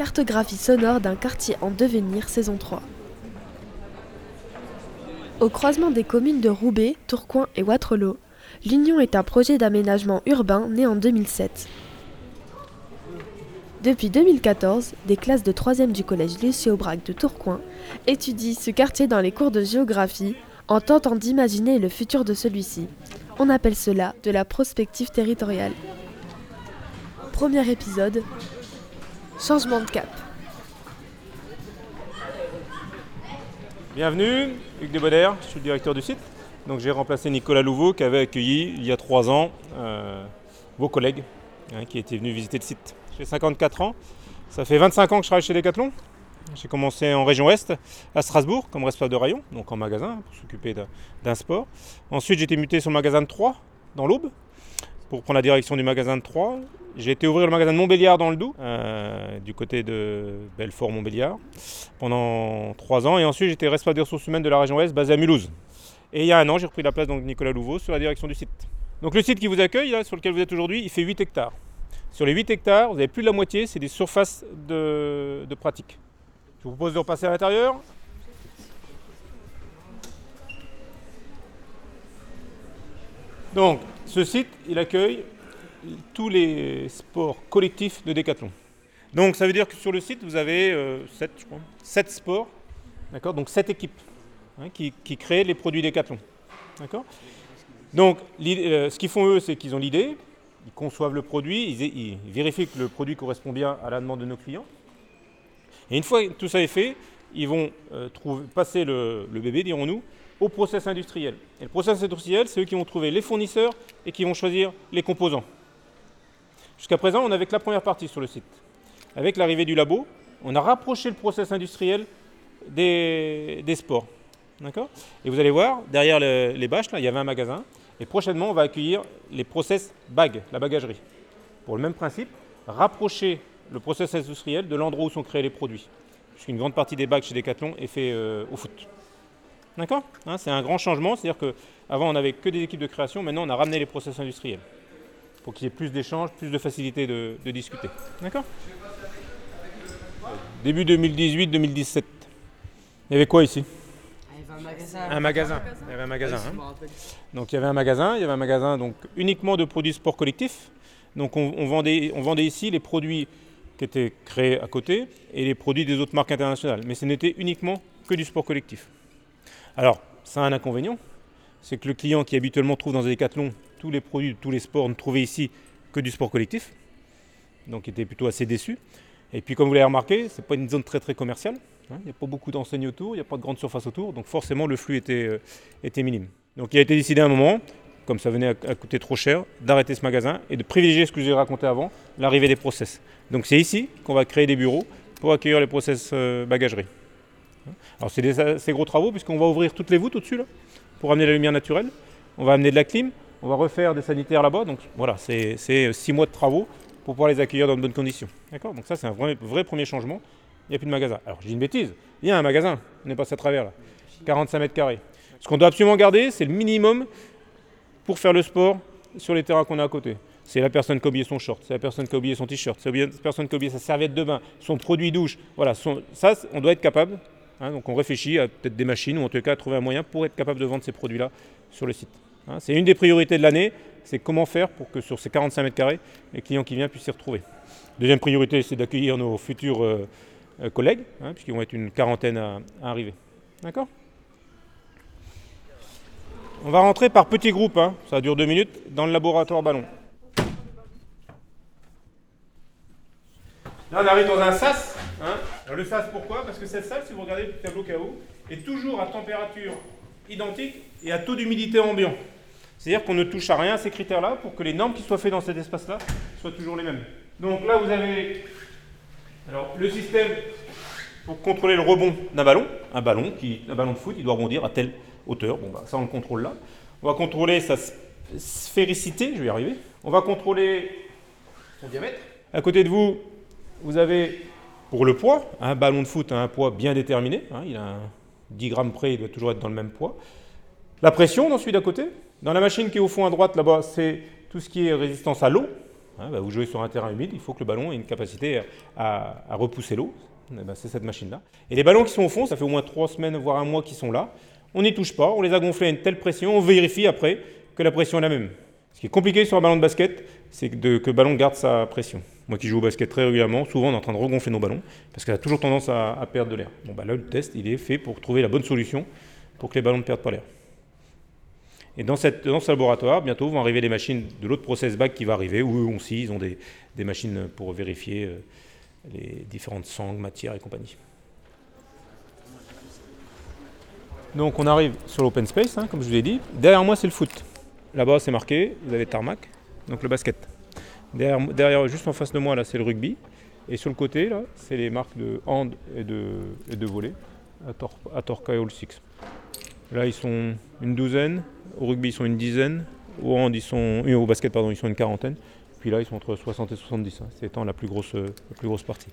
Cartographie sonore d'un quartier en devenir, saison 3. Au croisement des communes de Roubaix, Tourcoing et Waterloo, l'Union est un projet d'aménagement urbain né en 2007. Depuis 2014, des classes de 3e du collège Lucie Aubrac de Tourcoing étudient ce quartier dans les cours de géographie en tentant d'imaginer le futur de celui-ci. On appelle cela de la prospective territoriale. Premier épisode Changement de cap. Bienvenue, Hugues Debonnaire, je suis le directeur du site. Donc j'ai remplacé Nicolas Louveau qui avait accueilli il y a trois ans euh, vos collègues hein, qui étaient venus visiter le site. J'ai 54 ans, ça fait 25 ans que je travaille chez Decathlon. J'ai commencé en région Ouest, à Strasbourg, comme responsable de rayon, donc en magasin, pour s'occuper d'un sport. Ensuite, j'ai été muté sur le magasin de Troyes, dans l'Aube, pour prendre la direction du magasin de Troyes. J'ai été ouvrir le magasin de Montbéliard dans le Doubs, euh, du côté de Belfort-Montbéliard, pendant trois ans. Et ensuite, j'étais responsable des ressources humaines de la région Ouest, basé à Mulhouse. Et il y a un an, j'ai repris la place de Nicolas Louveau sur la direction du site. Donc le site qui vous accueille, là, sur lequel vous êtes aujourd'hui, il fait 8 hectares. Sur les 8 hectares, vous avez plus de la moitié, c'est des surfaces de, de pratique. Je vous propose de repasser à l'intérieur. Donc, ce site, il accueille tous les sports collectifs de Décathlon. Donc, ça veut dire que sur le site, vous avez 7, euh, je crois, 7 sports, d'accord? Donc, 7 équipes hein, qui, créent les produits Décathlon. D'accord? Donc, euh, ce qu'ils font eux, c'est qu'ils ont l'idée, ils conçoivent le produit, ils, vérifient que le produit correspond bien à la demande de nos clients. Et une fois que tout ça est fait, ils vont euh, passer le, bébé, dirons-nous, au process industriel. Et le process industriel, c'est eux qui vont trouver les fournisseurs et qui vont choisir les composants. Jusqu'à présent, on avait que la première partie sur le site. Avec l'arrivée du labo, on a rapproché le process industriel des, sports. D'accord? Et vous allez voir, derrière les bâches, là, il y avait un magasin. Et prochainement, on va accueillir les process bag, la bagagerie. Pour le même principe, rapprocher le process industriel de l'endroit où sont créés les produits. Puisqu'une grande partie des bacs chez Decathlon est fait euh, au foot. D'accord? Hein, C'est un grand changement, c'est-à-dire qu'avant on n'avait que des équipes de création, maintenant on a ramené les process industriels. Pour qu'il y ait plus d'échanges, plus de facilité de, discuter. D'accord? Début 2018-2017. Il y avait quoi ici? Un magasin. Un magasin. Il y avait un magasin. Hein. Donc il y avait un magasin, il y avait un magasin donc uniquement de produits sport collectifs. Donc on, vendait, on vendait ici les produits qui étaient créés à côté et les produits des autres marques internationales. Mais ce n'était uniquement que du sport collectif. Alors, ça a un inconvénient, c'est que le client qui habituellement trouve dans un décathlon tous les produits de tous les sports ne trouvait ici que du sport collectif. Donc il était plutôt assez déçu. Et puis comme vous l'avez remarqué, ce n'est pas une zone très très commerciale. Hein. Il n'y a pas beaucoup d'enseignes autour, il n'y a pas de grande surface autour, donc forcément le flux était, euh, était minime. Donc il a été décidé à un moment, comme ça venait à, coûter trop cher, d'arrêter ce magasin et de privilégier ce que j'ai raconté avant, l'arrivée des process. Donc c'est ici qu'on va créer des bureaux pour accueillir les process euh, bagagerie. Alors c'est des gros travaux puisqu'on va ouvrir toutes les voûtes au-dessus pour amener la lumière naturelle. On va amener de la clim, on va refaire des sanitaires là-bas. Donc voilà, c'est six mois de travaux pour pouvoir les accueillir dans de bonnes conditions. D'accord? Donc ça c'est un vrai, premier changement. Il n'y a plus de magasin. Alors dis une bêtise, il y a un magasin, on n'est pas à travers là. 45 mètres carrés. Ce qu'on doit absolument garder, c'est le minimum pour faire le sport sur les terrains qu'on a à côté. C'est la personne qui a oublié son short, c'est la personne qui a oublié son t-shirt, c'est la personne qui a oublié sa serviette de bain, son produit douche. Voilà, ça, on doit être capable. Hein, donc on réfléchit à peut-être des machines ou en tout cas à trouver un moyen pour être capable de vendre ces produits-là sur le site. Hein, c'est une des priorités de l'année, c'est comment faire pour que sur ces 45 mètres carrés, les clients qui viennent puissent s'y retrouver. Deuxième priorité, c'est d'accueillir nos futurs euh, euh, collègues, hein, puisqu'ils vont être une quarantaine à arriver. D'accord? On va rentrer par petits groupes, hein. ça dure deux minutes, dans le laboratoire ballon. Là, on arrive dans un sas. Alors, le sas, pourquoi? Parce que cette salle, si vous regardez le tableau KO, est toujours à température identique et à taux d'humidité ambiant. C'est-à-dire qu'on ne touche à rien à ces critères-là pour que les normes qui soient faites dans cet espace-là soient toujours les mêmes. Donc là, vous avez alors, le système pour contrôler le rebond d'un ballon. Un ballon, qui, un ballon de foot, il doit rebondir à telle hauteur. Bon, bah, ça, on le contrôle là. On va contrôler sa sphéricité, je vais y arriver. On va contrôler son diamètre. À côté de vous, vous avez pour le poids, un ballon de foot a un poids bien déterminé. Hein, il a 10 grammes près, il doit toujours être dans le même poids. La pression dans celui d'à côté. Dans la machine qui est au fond à droite, là-bas, c'est tout ce qui est résistance à l'eau. Hein, bah, vous jouez sur un terrain humide, il faut que le ballon ait une capacité à, repousser l'eau. Eh ben, c'est cette machine-là. Et les ballons qui sont au fond, ça fait au moins trois semaines, voire un mois qu'ils sont là. On n'y touche pas, on les a gonflés à une telle pression, on vérifie après que la pression est la même. Ce qui est compliqué sur un ballon de basket, c'est que, le ballon garde sa pression. Moi qui joue au basket très régulièrement, souvent on est en train de regonfler nos ballons parce qu'elle a toujours tendance à, perdre de l'air. Bon, bah là, le test, il est fait pour trouver la bonne solution pour que les ballons ne perdent pas l'air. Et dans, cette, dans ce laboratoire, bientôt vont arriver les machines de l'autre process back qui va arriver, où eux aussi, ils ont des, des machines pour vérifier euh, les différentes sangles, matières et compagnie. Donc on arrive sur l'open space, hein, comme je vous l'ai dit. Derrière moi, c'est le foot. Là-bas, c'est marqué, vous avez tarmac, donc le basket. Derrière, juste en face de moi, là, c'est le rugby. Et sur le côté, là, c'est les marques de hand et de, et de volley à, Torca et All Six. Là, ils sont une douzaine. Au rugby, ils sont une dizaine. Au hand, ils sont, au basket, pardon, ils sont une quarantaine. Puis là, ils sont entre 60 et 70. Hein. C'est étant la plus, grosse, la plus grosse partie.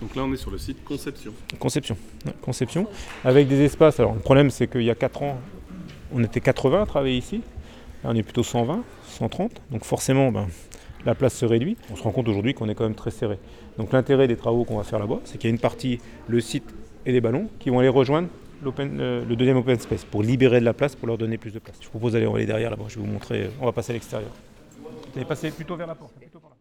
Donc là, on est sur le site Conception. Conception. Conception. Avec des espaces. Alors, le problème, c'est qu'il y a 4 ans, on était 80 à travailler ici. Là, on est plutôt 120, 130. Donc, forcément, ben, la place se réduit. On se rend compte aujourd'hui qu'on est quand même très serré. Donc, l'intérêt des travaux qu'on va faire là-bas, c'est qu'il y a une partie, le site et les ballons, qui vont aller rejoindre euh, le deuxième open space pour libérer de la place, pour leur donner plus de place. Je propose d'aller aller derrière là-bas. Je vais vous montrer. On va passer à l'extérieur. Vous allez passer plutôt vers la porte. Plutôt par là.